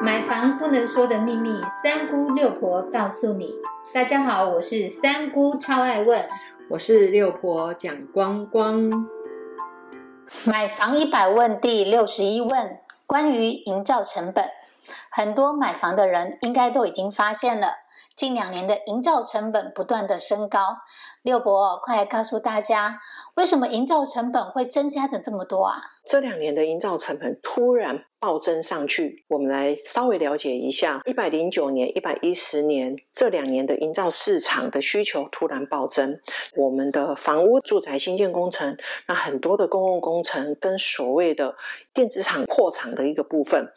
买房不能说的秘密，三姑六婆告诉你。大家好，我是三姑，超爱问。我是六婆蒋光光。买房一百问第六十一问，关于营造成本，很多买房的人应该都已经发现了。近两年的营造成本不断的升高，六伯快来告诉大家，为什么营造成本会增加的这么多啊？这两年的营造成本突然暴增上去，我们来稍微了解一下。一百零九年、一百一十年这两年的营造市场的需求突然暴增，我们的房屋、住宅新建工程，那很多的公共工程跟所谓的电子厂扩厂的一个部分。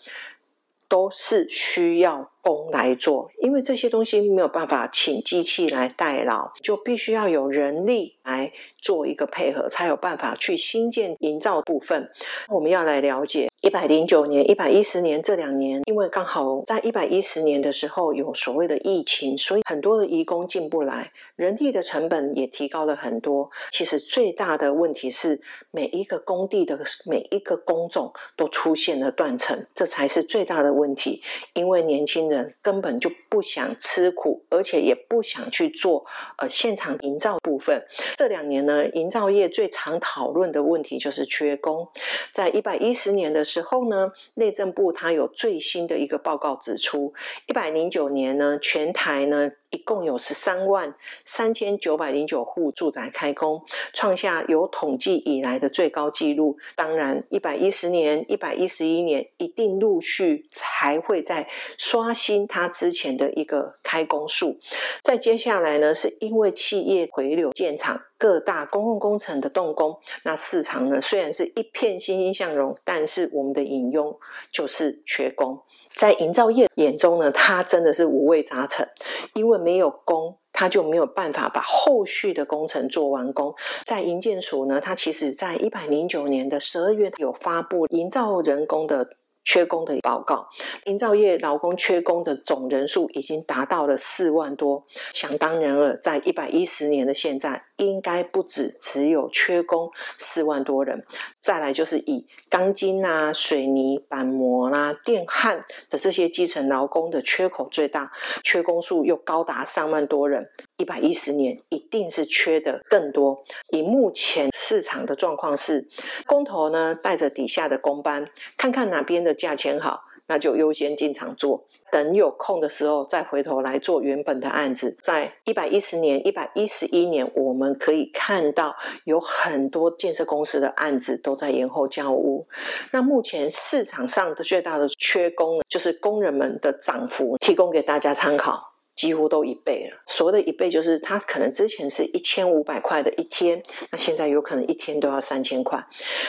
都是需要工来做，因为这些东西没有办法请机器来代劳，就必须要有人力来做一个配合，才有办法去新建营造部分。我们要来了解。一百零九年、一百一十年这两年，因为刚好在一百一十年的时候有所谓的疫情，所以很多的移工进不来，人力的成本也提高了很多。其实最大的问题是，每一个工地的每一个工种都出现了断层，这才是最大的问题。因为年轻人根本就不想吃苦，而且也不想去做呃现场营造部分。这两年呢，营造业最常讨论的问题就是缺工。在一百一十年的。时候呢，内政部它有最新的一个报告指出，一百零九年呢，全台呢。一共有十三万三千九百零九户住宅开工，创下有统计以来的最高纪录。当然，一百一十年、一百一十一年一定陆续还会再刷新它之前的一个开工数。再接下来呢，是因为企业回流建厂，各大公共工程的动工，那市场呢虽然是一片欣欣向荣，但是我们的隐忧就是缺工。在营造业眼中呢，它真的是五味杂陈，因为没有工，它就没有办法把后续的工程做完工。在营建署呢，它其实在一百零九年的十二月有发布营造人工的。缺工的报告，营造业劳工缺工的总人数已经达到了四万多。想当然了，在一百一十年的现在，应该不止只有缺工四万多人。再来就是以钢筋啊、水泥、板模啦、电焊的这些基层劳工的缺口最大，缺工数又高达三万多人。一百一十年一定是缺的更多。以目前市场的状况是，工头呢带着底下的工班，看看哪边的价钱好，那就优先进场做。等有空的时候再回头来做原本的案子。在一百一十年、一百一十一年，我们可以看到有很多建设公司的案子都在延后交屋。那目前市场上的最大的缺工呢，就是工人们的涨幅，提供给大家参考。几乎都一倍了。所谓的一倍，就是它可能之前是一千五百块的一天，那现在有可能一天都要三千块。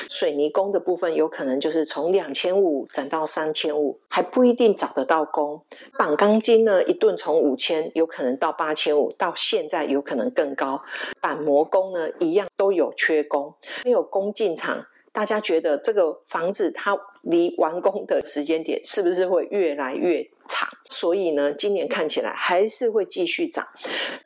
水泥工的部分，有可能就是从两千五涨到三千五，还不一定找得到工。绑钢筋呢，一顿从五千，有可能到八千五，到现在有可能更高。板模工呢，一样都有缺工，没有工进场。大家觉得这个房子它离完工的时间点是不是会越来越？长，所以呢，今年看起来还是会继续涨。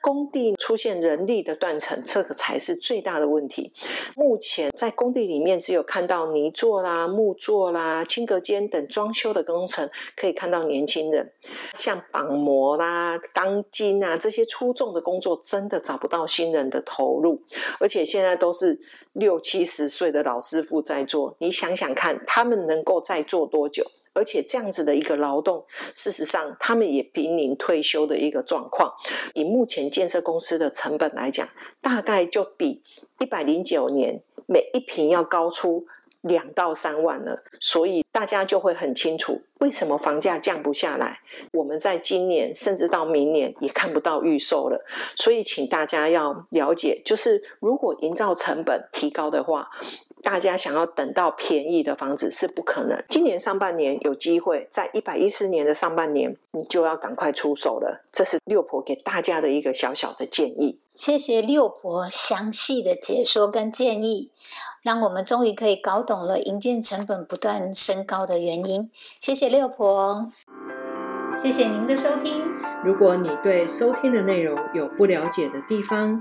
工地出现人力的断层，这个才是最大的问题。目前在工地里面，只有看到泥做啦、木做啦、清隔间等装修的工程，可以看到年轻人。像绑模啦、钢筋啊这些粗重的工作，真的找不到新人的投入。而且现在都是六七十岁的老师傅在做，你想想看，他们能够再做多久？而且这样子的一个劳动，事实上他们也濒临退休的一个状况。以目前建设公司的成本来讲，大概就比一百零九年每一平要高出两到三万了。所以大家就会很清楚，为什么房价降不下来。我们在今年甚至到明年也看不到预售了。所以请大家要了解，就是如果营造成本提高的话。大家想要等到便宜的房子是不可能。今年上半年有机会，在一百一十年的上半年，你就要赶快出手了。这是六婆给大家的一个小小的建议。谢谢六婆详细的解说跟建议，让我们终于可以搞懂了营建成本不断升高的原因。谢谢六婆，谢谢您的收听。如果你对收听的内容有不了解的地方，